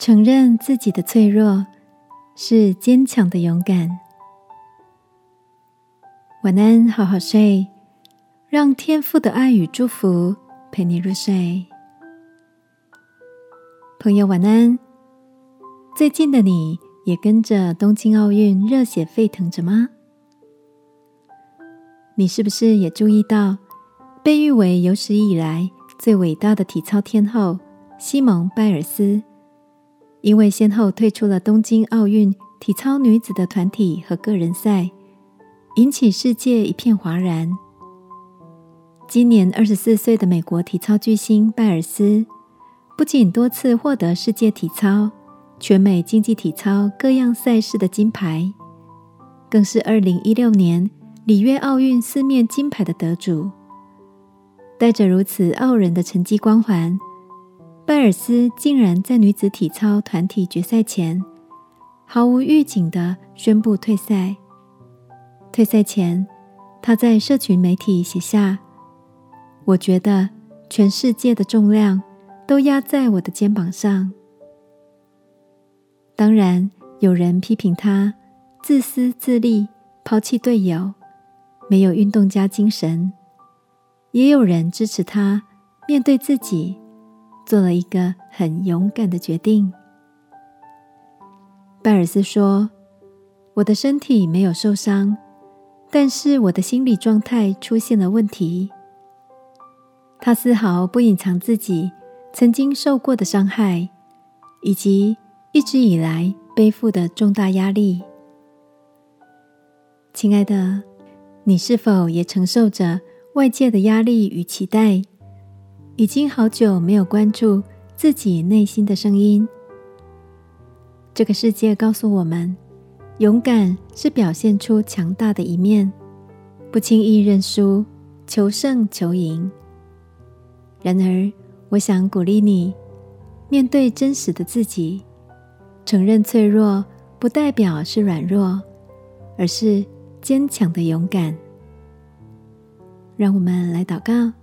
承认自己的脆弱是坚强的勇敢。晚安，好好睡，让天父的爱与祝福陪你入睡。朋友，晚安。最近的你也跟着东京奥运热血沸腾着吗？你是不是也注意到，被誉为有史以来最伟大的体操天后西蒙·拜尔斯？因为先后退出了东京奥运体操女子的团体和个人赛，引起世界一片哗然。今年二十四岁的美国体操巨星拜尔斯，不仅多次获得世界体操、全美竞技体操各样赛事的金牌，更是二零一六年里约奥运四面金牌的得主。带着如此傲人的成绩光环。拜尔斯竟然在女子体操团体决赛前毫无预警的宣布退赛。退赛前，他在社群媒体写下：“我觉得全世界的重量都压在我的肩膀上。”当然，有人批评他自私自利、抛弃队友、没有运动家精神；也有人支持他面对自己。做了一个很勇敢的决定。拜尔斯说：“我的身体没有受伤，但是我的心理状态出现了问题。”他丝毫不隐藏自己曾经受过的伤害，以及一直以来背负的重大压力。亲爱的，你是否也承受着外界的压力与期待？已经好久没有关注自己内心的声音。这个世界告诉我们，勇敢是表现出强大的一面，不轻易认输，求胜求赢。然而，我想鼓励你，面对真实的自己，承认脆弱不代表是软弱，而是坚强的勇敢。让我们来祷告。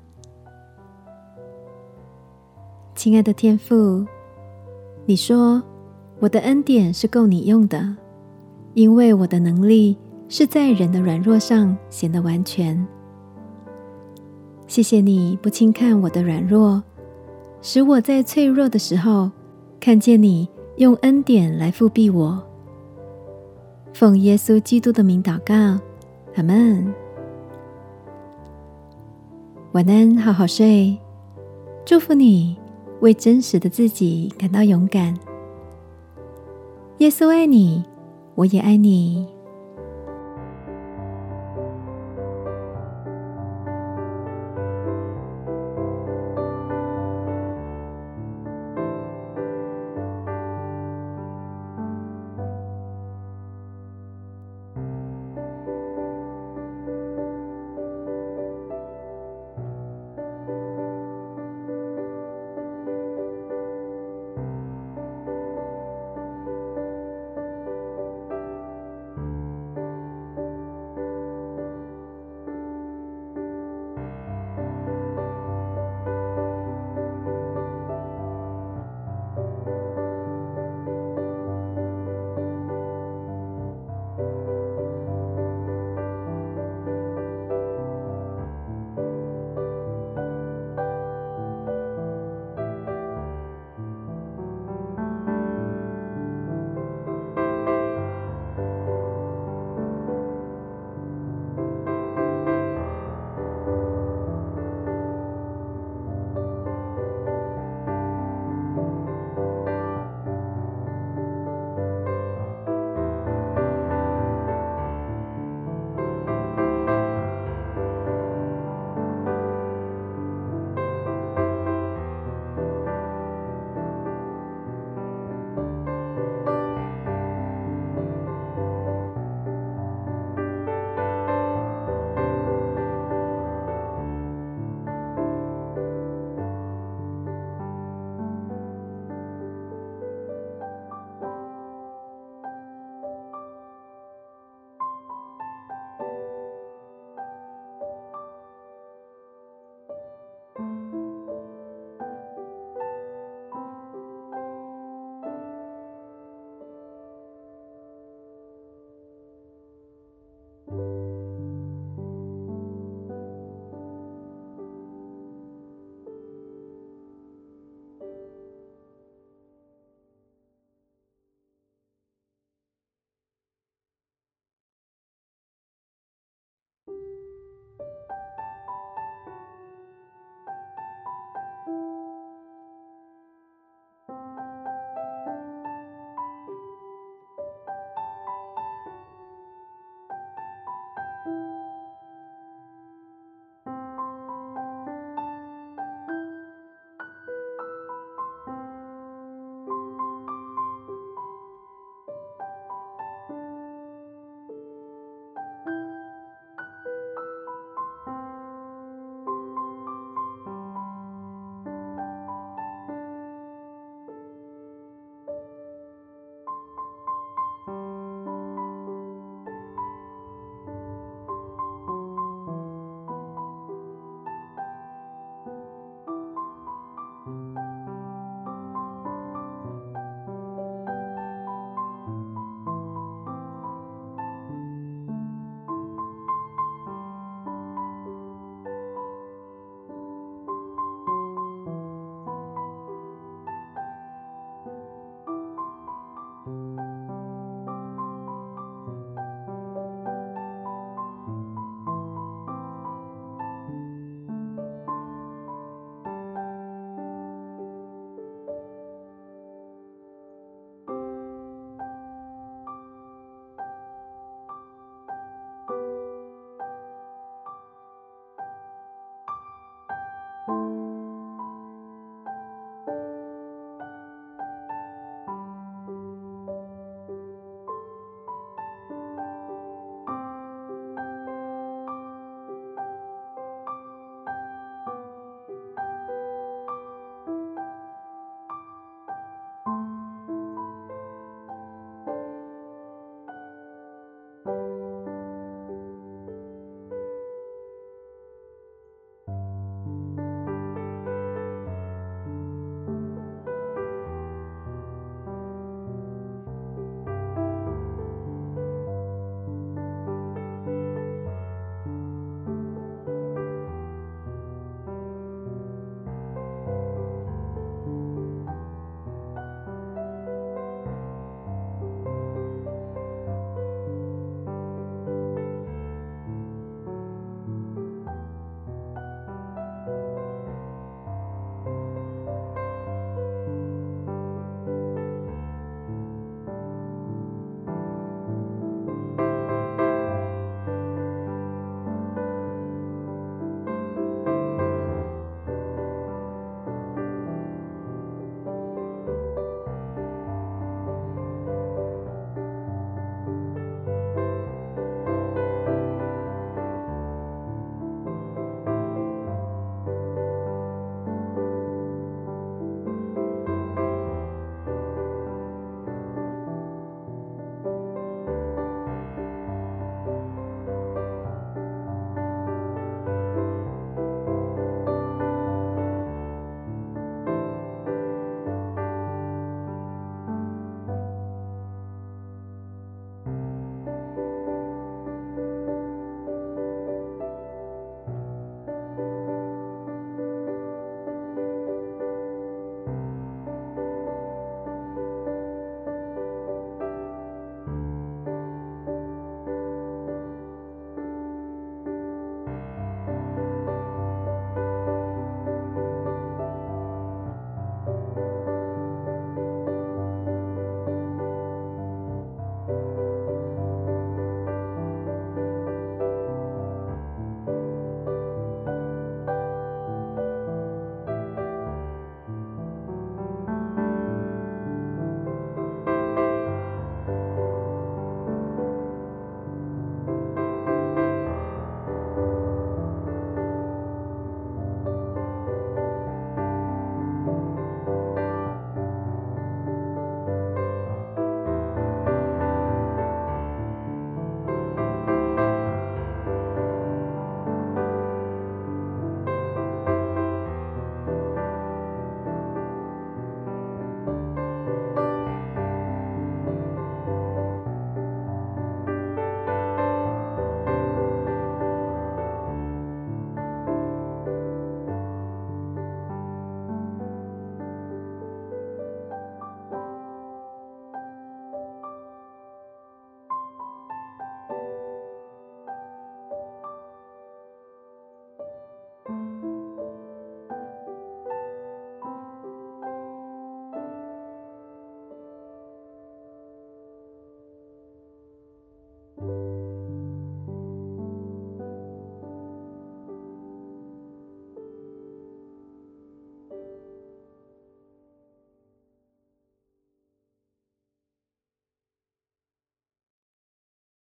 亲爱的天父，你说我的恩典是够你用的，因为我的能力是在人的软弱上显得完全。谢谢你不轻看我的软弱，使我在脆弱的时候看见你用恩典来复庇我。奉耶稣基督的名祷告，阿门。晚安，好好睡，祝福你。为真实的自己感到勇敢。耶稣爱你，我也爱你。